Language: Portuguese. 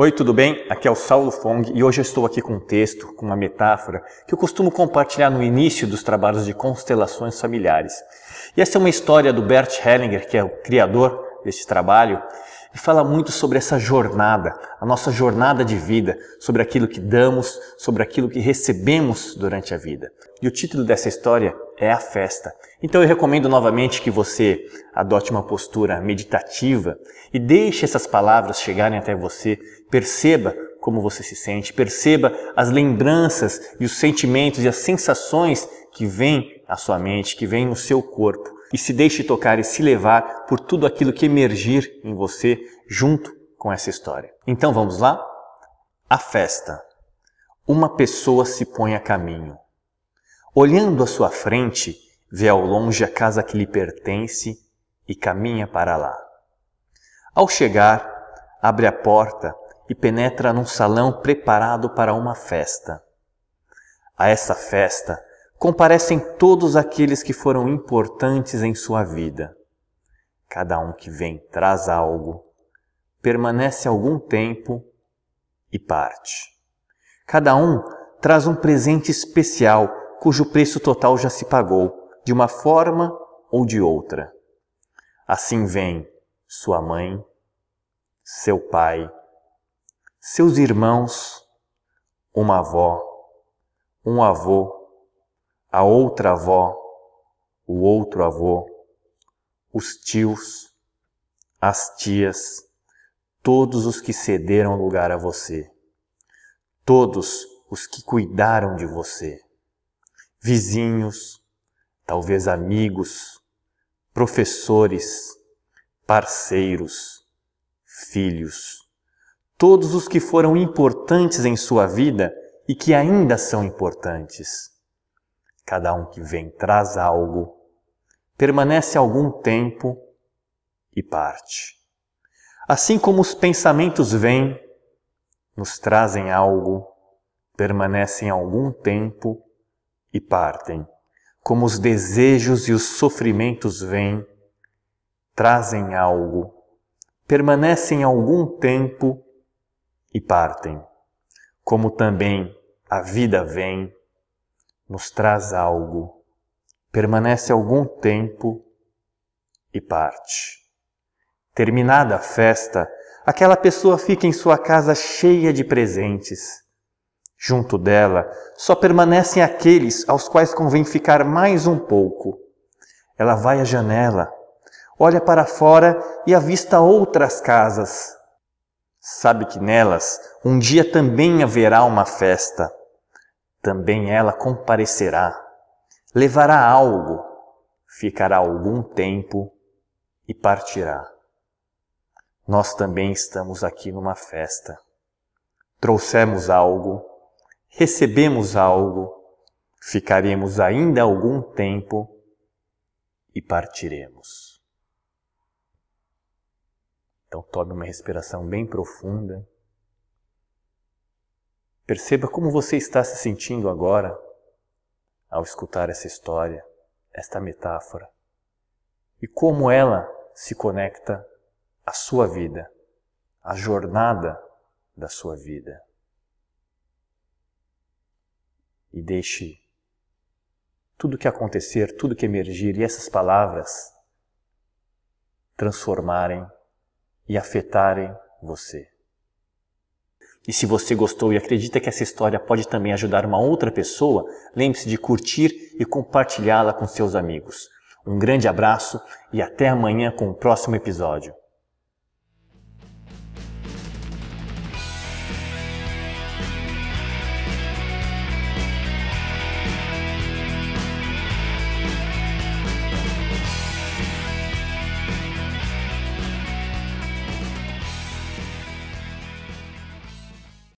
Oi, tudo bem? Aqui é o Saulo Fong e hoje eu estou aqui com um texto, com uma metáfora que eu costumo compartilhar no início dos trabalhos de constelações familiares. E essa é uma história do Bert Hellinger, que é o criador desse trabalho, e fala muito sobre essa jornada, a nossa jornada de vida, sobre aquilo que damos, sobre aquilo que recebemos durante a vida. E o título dessa história é A Festa. Então eu recomendo novamente que você adote uma postura meditativa e deixe essas palavras chegarem até você, perceba como você se sente, perceba as lembranças e os sentimentos e as sensações que vêm à sua mente, que vêm no seu corpo e se deixe tocar e se levar por tudo aquilo que emergir em você junto com essa história. Então vamos lá? A festa. Uma pessoa se põe a caminho. Olhando à sua frente, vê ao longe a casa que lhe pertence e caminha para lá. Ao chegar, abre a porta e penetra num salão preparado para uma festa. A essa festa, comparecem todos aqueles que foram importantes em sua vida. Cada um que vem traz algo, permanece algum tempo e parte. Cada um traz um presente especial cujo preço total já se pagou, de uma forma ou de outra. Assim vem sua mãe, seu pai, seus irmãos, uma avó, um avô, a outra avó, o outro avô, os tios, as tias, todos os que cederam lugar a você, todos os que cuidaram de você, vizinhos, talvez amigos, professores, parceiros, filhos, todos os que foram importantes em sua vida e que ainda são importantes Cada um que vem traz algo, permanece algum tempo e parte. Assim como os pensamentos vêm, nos trazem algo, permanecem algum tempo e partem. Como os desejos e os sofrimentos vêm, trazem algo, permanecem algum tempo e partem. Como também a vida vem, nos traz algo, permanece algum tempo e parte. Terminada a festa, aquela pessoa fica em sua casa cheia de presentes. Junto dela só permanecem aqueles aos quais convém ficar mais um pouco. Ela vai à janela, olha para fora e avista outras casas. Sabe que nelas um dia também haverá uma festa também ela comparecerá, levará algo, ficará algum tempo e partirá. Nós também estamos aqui numa festa. Trouxemos algo, recebemos algo, ficaremos ainda algum tempo e partiremos. Então tome uma respiração bem profunda. Perceba como você está se sentindo agora ao escutar essa história, esta metáfora, e como ela se conecta à sua vida, à jornada da sua vida. E deixe tudo que acontecer, tudo que emergir e essas palavras transformarem e afetarem você. E se você gostou e acredita que essa história pode também ajudar uma outra pessoa, lembre-se de curtir e compartilhá-la com seus amigos. Um grande abraço e até amanhã com o próximo episódio.